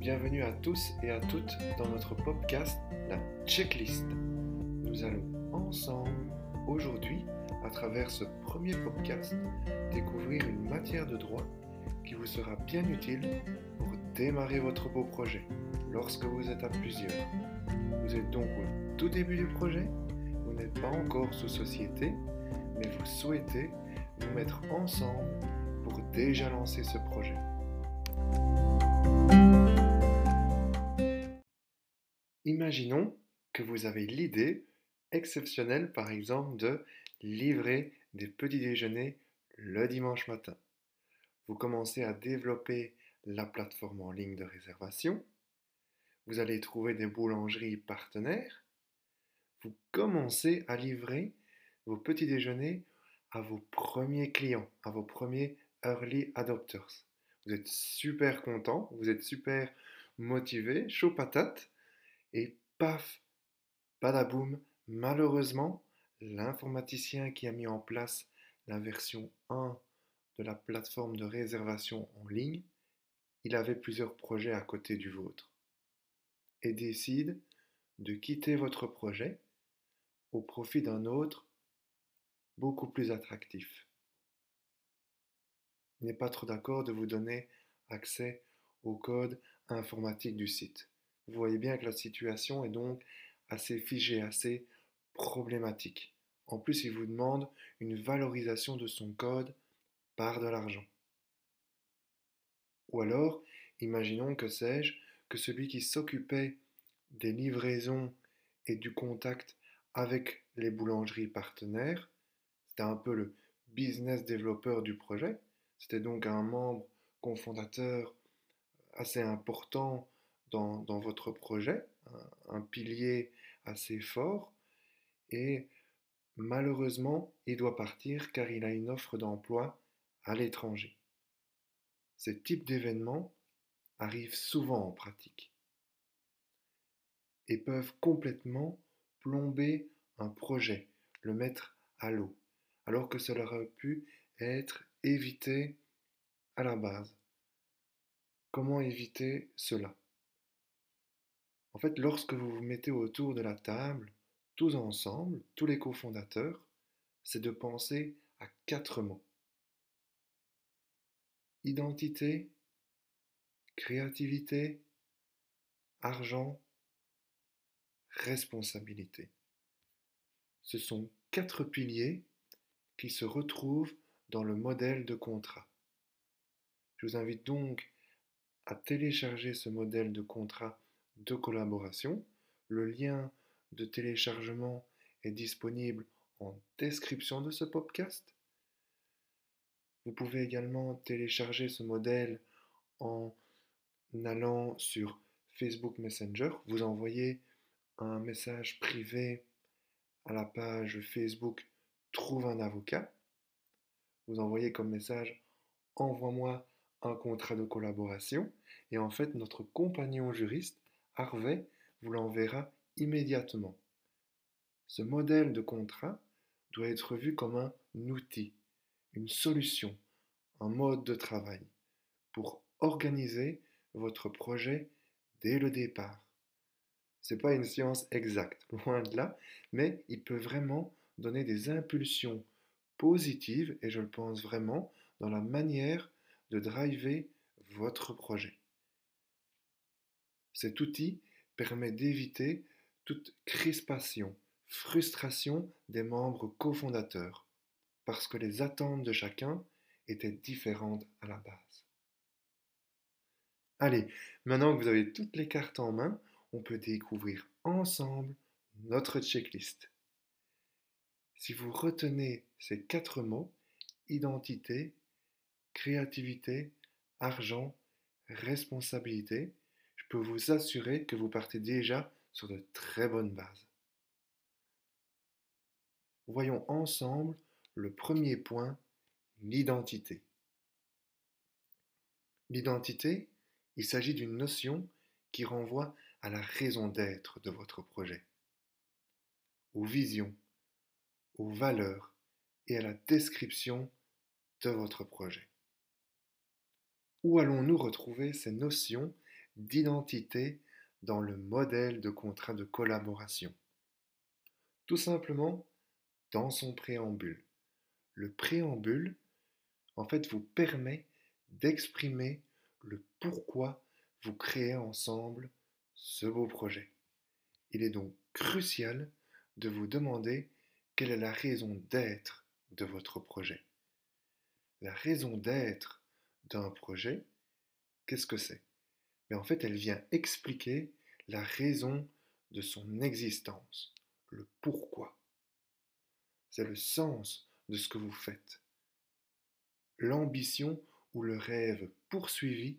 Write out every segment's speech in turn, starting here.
Bienvenue à tous et à toutes dans notre podcast La Checklist. Nous allons ensemble aujourd'hui, à travers ce premier podcast, découvrir une matière de droit qui vous sera bien utile pour démarrer votre beau projet lorsque vous êtes à plusieurs. Vous êtes donc au tout début du projet, vous n'êtes pas encore sous société, mais vous souhaitez vous mettre ensemble pour déjà lancer ce projet. Imaginons que vous avez l'idée exceptionnelle, par exemple, de livrer des petits déjeuners le dimanche matin. Vous commencez à développer la plateforme en ligne de réservation. Vous allez trouver des boulangeries partenaires. Vous commencez à livrer vos petits déjeuners à vos premiers clients, à vos premiers early adopters. Vous êtes super content, vous êtes super motivé, chaud patate, et paf, badaboum, malheureusement, l'informaticien qui a mis en place la version 1 de la plateforme de réservation en ligne, il avait plusieurs projets à côté du vôtre et décide de quitter votre projet au profit d'un autre beaucoup plus attractif. Il n'est pas trop d'accord de vous donner accès au code informatique du site. Vous voyez bien que la situation est donc assez figée, assez problématique. En plus, il vous demande une valorisation de son code par de l'argent. Ou alors, imaginons que sais-je, que celui qui s'occupait des livraisons et du contact avec les boulangeries partenaires, c'était un peu le business développeur du projet, c'était donc un membre cofondateur assez important dans, votre projet, un, pilier assez fort, et malheureusement, il doit partir car il a une offre d'emploi à l'étranger. Ce type d'événements arrivent souvent en pratique et peuvent complètement plomber un projet, le mettre à l'eau, alors que cela aurait pu être évité à la base. Comment éviter cela? En fait, lorsque vous vous mettez autour de la table, tous ensemble, tous les cofondateurs, c'est de penser à quatre mots. Identité, créativité, argent, responsabilité. Ce sont quatre piliers qui se retrouvent dans le modèle de contrat. Je vous invite donc à télécharger ce modèle de contrat de collaboration. Le lien de téléchargement est disponible en description de ce podcast. Vous pouvez également télécharger ce modèle en allant sur Facebook Messenger. Vous envoyez un message privé à la page Facebook Trouve un avocat. Vous envoyez comme message Envoie-moi un contrat de collaboration. Et en fait, notre compagnon juriste, Harvey, vous l'enverra immédiatement. Ce modèle de contrat doit être vu comme un outil, une solution, un mode de travail pour organiser votre projet dès le départ. Ce n'est pas une science exacte, loin de là, mais il peut vraiment donner des impulsions positives, et je le pense vraiment, dans la manière de driver votre projet. Cet outil permet d'éviter toute crispation, frustration des membres cofondateurs, parce que les attentes de chacun étaient différentes à la base. Allez, maintenant que vous avez toutes les cartes en main, on peut découvrir ensemble notre checklist. Si vous retenez ces quatre mots, identité, créativité, argent, responsabilité, vous assurer que vous partez déjà sur de très bonnes bases. Voyons ensemble le premier point, l'identité. L'identité, il s'agit d'une notion qui renvoie à la raison d'être de votre projet, aux visions, aux valeurs et à la description de votre projet. Où allons-nous retrouver ces notions d'identité dans le modèle de contrat de collaboration. Tout simplement dans son préambule. Le préambule, en fait, vous permet d'exprimer le pourquoi vous créez ensemble ce beau projet. Il est donc crucial de vous demander quelle est la raison d'être de votre projet. La raison d'être d'un projet, qu'est-ce que c'est? Mais en fait, elle vient expliquer la raison de son existence, le pourquoi. C'est le sens de ce que vous faites. L'ambition ou le rêve poursuivi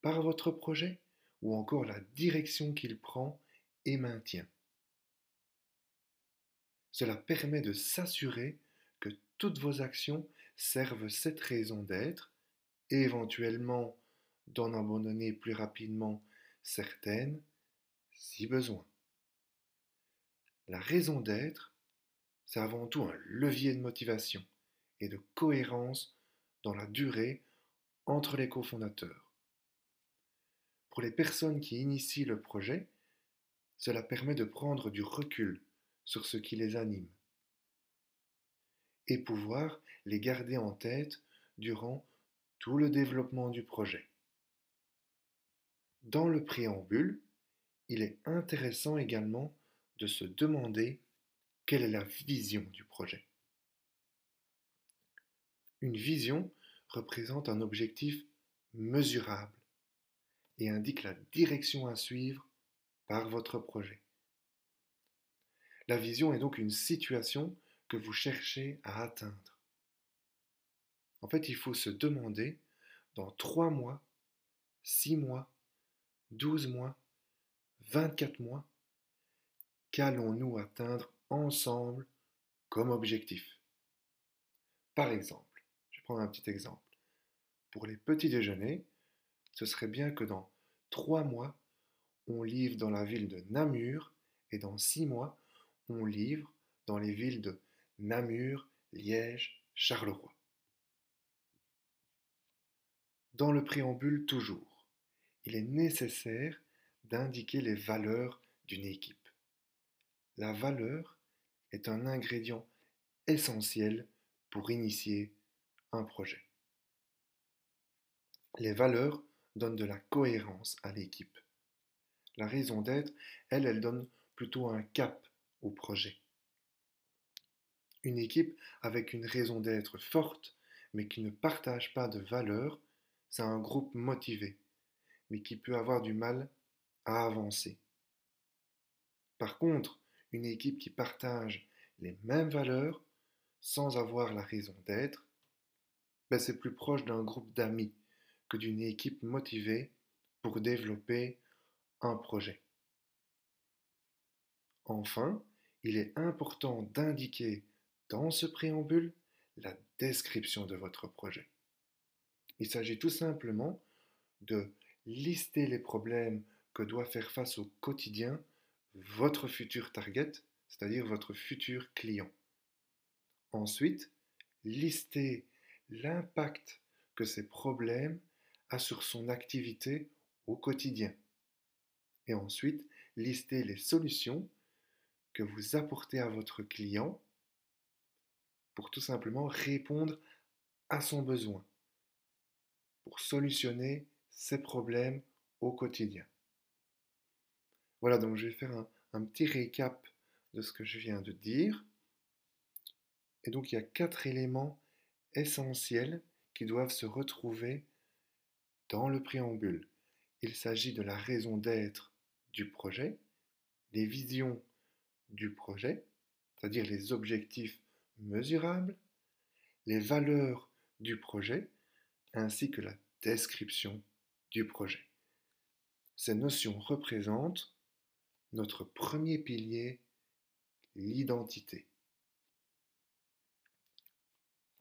par votre projet ou encore la direction qu'il prend et maintient. Cela permet de s'assurer que toutes vos actions servent cette raison d'être éventuellement d'en abandonner plus rapidement certaines si besoin. La raison d'être, c'est avant tout un levier de motivation et de cohérence dans la durée entre les cofondateurs. Pour les personnes qui initient le projet, cela permet de prendre du recul sur ce qui les anime et pouvoir les garder en tête durant tout le développement du projet. Dans le préambule, il est intéressant également de se demander quelle est la vision du projet. Une vision représente un objectif mesurable et indique la direction à suivre par votre projet. La vision est donc une situation que vous cherchez à atteindre. En fait, il faut se demander, dans 3 mois, 6 mois, 12 mois, 24 mois, qu'allons-nous atteindre ensemble comme objectif? Par exemple, je vais prendre un petit exemple. Pour les petits déjeuners, ce serait bien que dans 3 mois, on livre dans la ville de Namur et dans 6 mois, on livre dans les villes de Namur, Liège, Charleroi. Dans le préambule toujours, il est nécessaire d'indiquer les valeurs d'une équipe. La valeur est un ingrédient essentiel pour initier un projet. Les valeurs donnent de la cohérence à l'équipe. La raison d'être, elle, elle donne plutôt un cap au projet. Une équipe avec une raison d'être forte, mais qui ne partage pas de valeurs, c'est un groupe motivé, mais qui peut avoir du mal à avancer. Par contre, une équipe qui partage les mêmes valeurs sans avoir la raison d'être, ben c'est plus proche d'un groupe d'amis que d'une équipe motivée pour développer un projet. Enfin, il est important d'indiquer dans ce préambule la description de votre projet. Il s'agit tout simplement de lister les problèmes que doit faire face au quotidien votre futur target, c'est-à-dire votre futur client. Ensuite, lister l'impact que ces problèmes a sur son activité au quotidien. Et ensuite, lister les solutions que vous apportez à votre client pour tout simplement répondre à son besoin, pour solutionner ses problèmes au quotidien. Voilà, donc je vais faire un, petit récap de ce que je viens de dire. Et donc il y a quatre éléments essentiels qui doivent se retrouver dans le préambule. Il s'agit de la raison d'être du projet, les visions du projet, c'est-à-dire les objectifs mesurables, les valeurs du projet, ainsi que la description du projet. Ces notions représentent notre premier pilier, l'identité.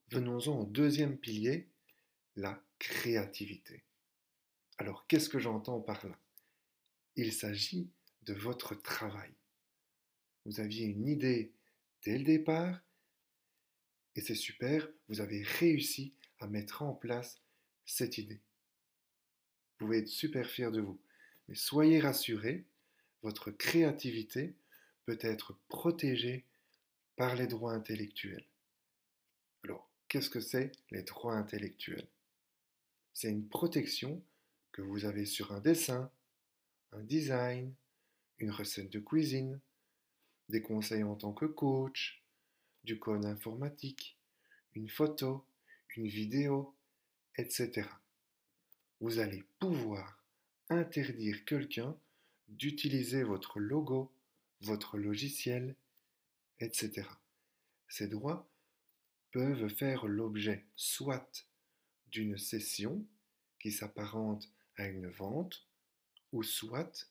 Venons-en au deuxième pilier, la créativité. Alors qu'est-ce que j'entends par là? Il s'agit de votre travail. Vous aviez une idée dès le départ et c'est super, vous avez réussi à mettre en place cette idée. Pouvez être super fier de vous. Mais soyez rassurés, votre créativité peut être protégée par les droits intellectuels. Alors, qu'est-ce que c'est les droits intellectuels? C'est une protection que vous avez sur un dessin, un design, une recette de cuisine, des conseils en tant que coach, du code informatique, une photo, une vidéo, etc. Vous allez pouvoir interdire quelqu'un d'utiliser votre logo, votre logiciel, etc. Ces droits peuvent faire l'objet soit d'une cession qui s'apparente à une vente, ou soit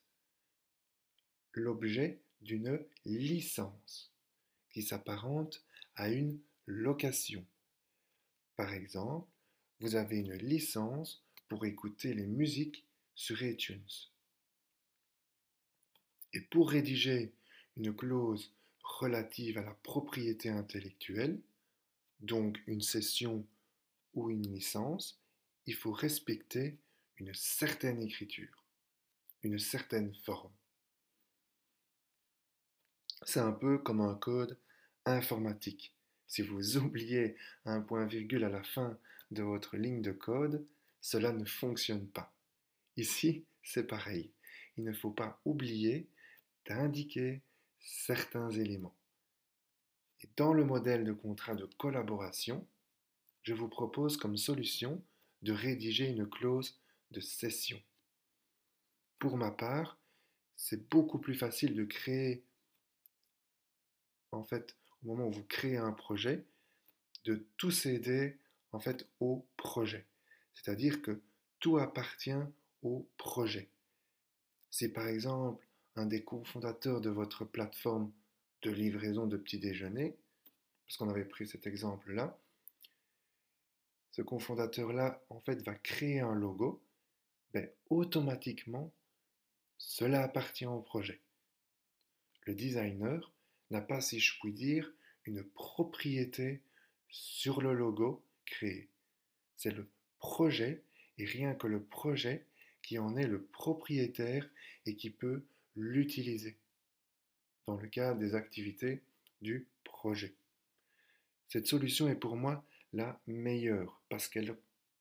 l'objet d'une licence qui s'apparente à une location. Par exemple, vous avez une licence pour écouter les musiques sur iTunes. Et pour rédiger une clause relative à la propriété intellectuelle, donc une cession ou une licence, il faut respecter une certaine écriture, une certaine forme. C'est un peu comme un code informatique. Si vous oubliez un point-virgule à la fin de votre ligne de code, cela ne fonctionne pas. Ici, c'est pareil. Il ne faut pas oublier d'indiquer certains éléments. Dans le modèle de contrat de collaboration, je vous propose comme solution de rédiger une clause de cession. Pour ma part, c'est beaucoup plus facile de créer, en fait, au moment où vous créez un projet, de tout céder en fait au projet. C'est-à-dire que tout appartient au projet. Si par exemple un des cofondateurs de votre plateforme de livraison de petit déjeuner, parce qu'on avait pris cet exemple-là, ce cofondateur-là, en fait, va créer un logo, ben, automatiquement, cela appartient au projet. Le designer n'a pas, si je puis dire, une propriété sur le logo créé. C'est le projet et rien que le projet qui en est le propriétaire et qui peut l'utiliser dans le cadre des activités du projet. Cette solution est pour moi la meilleure parce qu'elle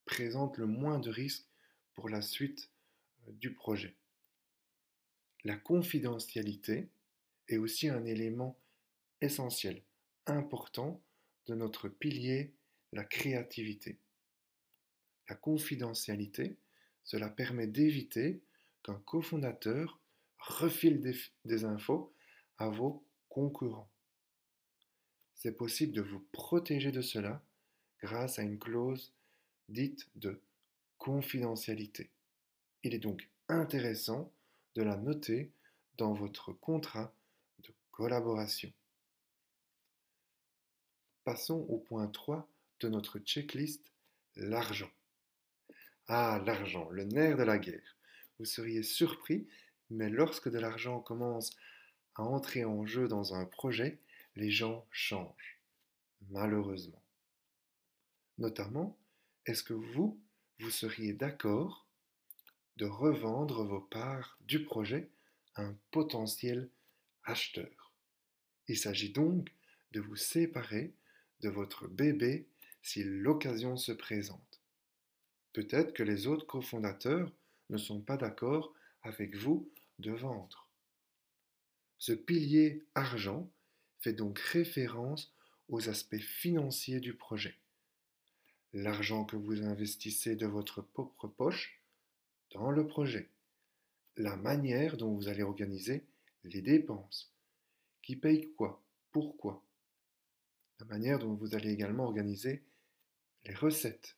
présente le moins de risques pour la suite euh, du projet. La confidentialité est aussi un élément essentiel, important de notre pilier, la créativité. La confidentialité, cela permet d'éviter qu'un cofondateur refile des, des, infos à vos concurrents. C'est possible de vous protéger de cela grâce à une clause dite de confidentialité. Il est donc intéressant de la noter dans votre contrat de collaboration. Passons au point 3 de notre checklist, l'argent. Ah, l'argent, le nerf de la guerre. Vous seriez surpris, mais lorsque de l'argent commence à entrer en jeu dans un projet, les gens changent, malheureusement. Notamment, est-ce que vous, vous seriez d'accord de revendre vos parts du projet à un potentiel acheteur? Il s'agit donc de vous séparer de votre bébé si l'occasion se présente. Peut-être que les autres cofondateurs ne sont pas d'accord avec vous de vendre. Ce pilier argent fait donc référence aux aspects financiers du projet. L'argent que vous investissez de votre propre poche dans le projet, la manière dont vous allez organiser les dépenses, qui paye quoi, pourquoi, la manière dont vous allez également organiser les recettes.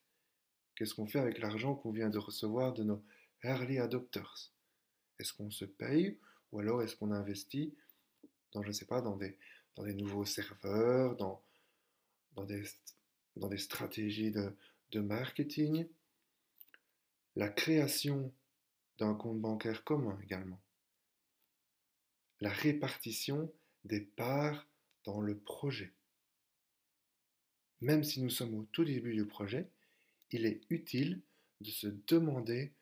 Qu'est-ce qu'on fait avec l'argent qu'on vient de recevoir de nos early adopters? Est-ce qu'on se paye ou alors est-ce qu'on investit dans, je ne sais pas, dans des, dans des nouveaux serveurs, dans, dans des dans des stratégies de, de marketing, la création d'un compte bancaire commun également, la répartition des parts dans le projet. Même si nous sommes au tout début du projet, il est utile de se demander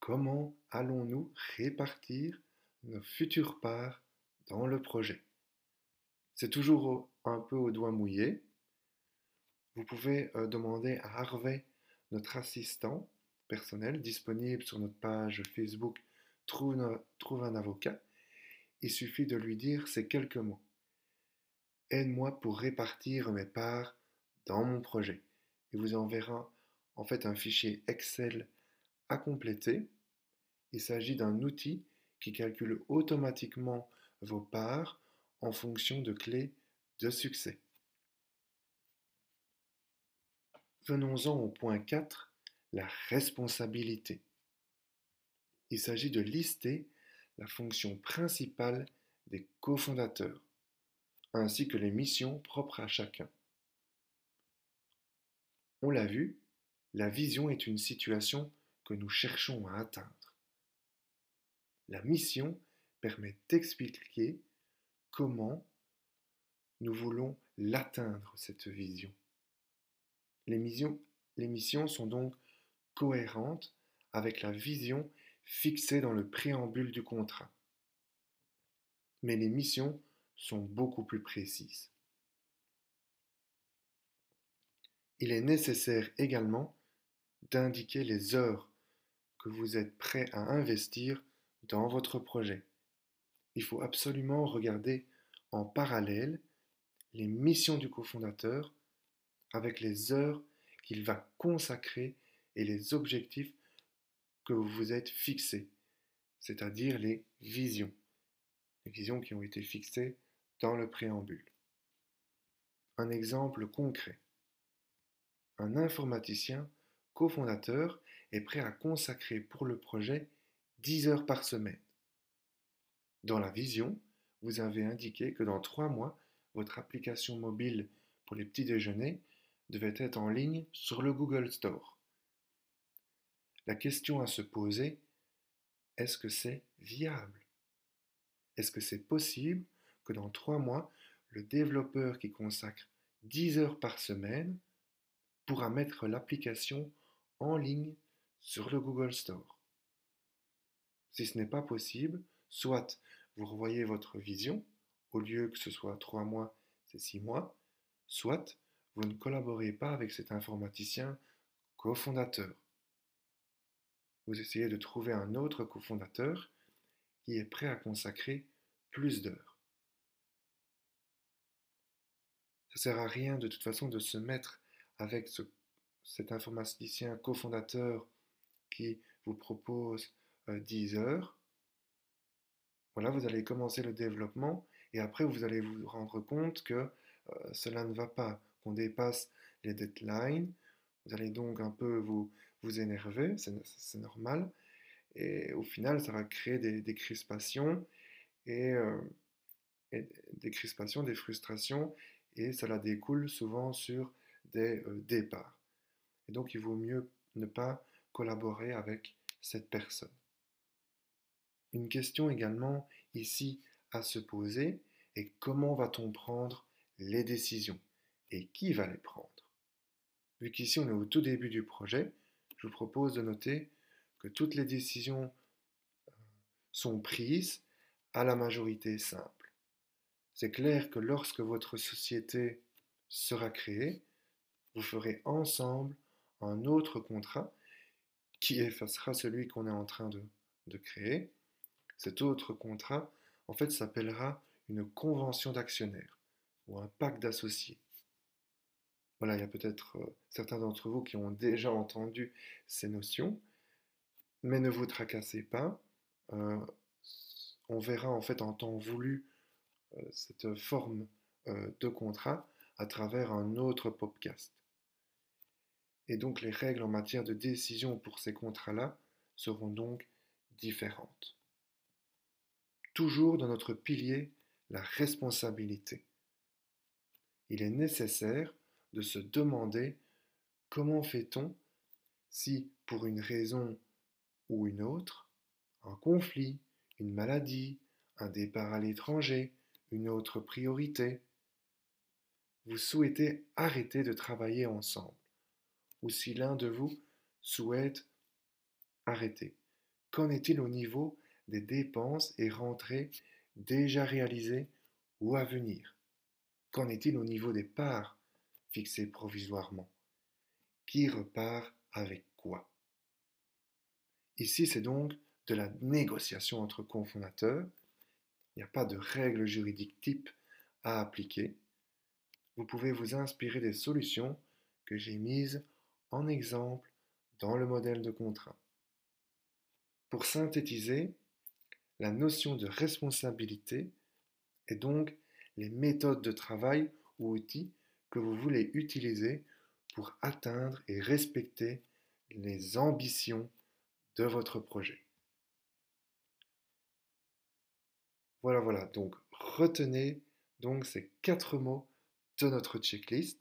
comment allons-nous répartir nos futures parts dans le projet C'est toujours un peu au doigt mouillé. Vous pouvez euh, demander à Harvey, notre assistant personnel, disponible sur notre page Facebook Trouve, un avocat. Il suffit de lui dire ces quelques mots. Aide-moi pour répartir mes parts dans mon projet. Il vous enverra en fait un fichier Excel à compléter. Il s'agit d'un outil qui calcule automatiquement vos parts en fonction de clés de succès. Venons-en au point 4, la responsabilité. Il s'agit de lister la fonction principale des cofondateurs, ainsi que les missions propres à chacun. On l'a vu, la vision est une situation que nous cherchons à atteindre. La mission permet d'expliquer comment nous voulons l'atteindre, cette vision. Les missions, sont donc cohérentes avec la vision fixée dans le préambule du contrat. Mais les missions sont beaucoup plus précises. Il est nécessaire également d'indiquer les heures que vous êtes prêt à investir dans votre projet. Il faut absolument regarder en parallèle les missions du cofondateur avec les heures qu'il va consacrer et les objectifs que vous vous êtes fixés, c'est-à-dire les visions, les visions qui ont été fixées dans le préambule. Un exemple concret. Un informaticien cofondateur est prêt à consacrer pour le projet 10 heures par semaine. Dans la vision, vous avez indiqué que dans trois mois, votre application mobile pour les petits déjeuners devait être en ligne sur le Google Store. La question à se poser, est-ce que c'est viable? Est-ce que c'est possible que dans trois mois, le développeur qui consacre 10 heures par semaine pourra mettre l'application en ligne sur le Google Store Si ce n'est pas possible, soit vous revoyez votre vision, au lieu que ce soit trois mois, c'est six mois, soit vous ne collaborez pas avec cet informaticien cofondateur. Vous essayez de trouver un autre cofondateur qui est prêt à consacrer plus d'heures. Ça ne sert à rien de toute façon de se mettre avec cet informaticien cofondateur qui vous propose 10 euh, heures voilà, vous allez commencer le développement et après vous allez vous rendre compte que euh, cela ne va pas, qu'on dépasse les deadlines. Vous allez donc un peu vous, vous énerver, c'est normal. Et au final, ça va créer des, crispations euh, et, des crispations, des frustrations, et cela découle souvent sur des euh, départs. Et donc, il vaut mieux ne pas collaborer avec cette personne. Une question également ici à se poser est comment va-t-on prendre les décisions et qui va les prendre? Vu qu'ici on est au tout début du projet, je vous propose de noter que toutes les décisions euh, sont prises à la majorité simple. C'est clair que lorsque votre société sera créée, vous ferez ensemble un autre contrat qui effacera celui qu'on est en train de, créer cet autre contrat, en fait, s'appellera une convention d'actionnaires ou un pacte d'associés. Voilà, il y a peut-être euh, certains d'entre vous qui ont déjà entendu ces notions, mais ne vous tracassez pas. Euh, on verra en fait en temps voulu euh, cette forme de contrat à travers un autre podcast. Et donc les règles en matière de décision pour ces contrats-là seront donc différentes toujours dans notre pilier la responsabilité. Il est nécessaire de se demander comment fait-on si, pour une raison ou une autre, un conflit, une maladie, un départ à l'étranger, une autre priorité, vous souhaitez arrêter de travailler ensemble, ou si l'un de vous souhaite arrêter. qu'en est-il au niveau des dépenses et rentrées déjà réalisées ou à venir? Qu'en est-il au niveau des parts fixées provisoirement? Qui repart avec quoi? Ici, c'est donc de la négociation entre cofondateurs. Il n'y a pas de règles juridiques type à appliquer. Vous pouvez vous inspirer des solutions que j'ai mises en exemple dans le modèle de contrat. Pour synthétiser, la notion de responsabilité est donc les méthodes de travail ou outils que vous voulez utiliser pour atteindre et respecter les ambitions de votre projet. Voilà, voilà. Donc, retenez donc ces quatre mots de notre checklist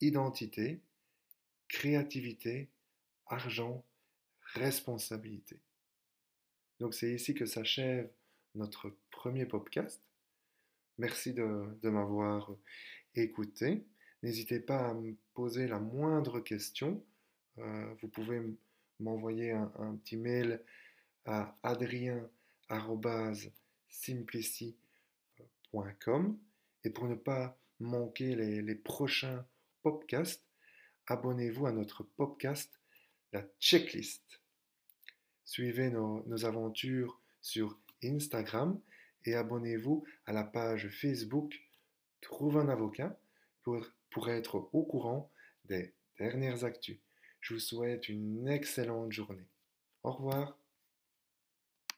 identité, créativité, argent, responsabilité. Donc, c'est ici que s'achève notre premier podcast. Merci de, m'avoir écouté. N'hésitez pas à me poser la moindre question. Euh, vous pouvez m'envoyer un, petit mail à adrien.simplici.com et pour ne pas manquer les, prochains podcasts, abonnez-vous à notre podcast La Checklist. Suivez nos, aventures sur Instagram et abonnez-vous à la page Facebook Trouve un avocat pour, pour être au courant des dernières actus. Je vous souhaite une excellente journée. Au revoir.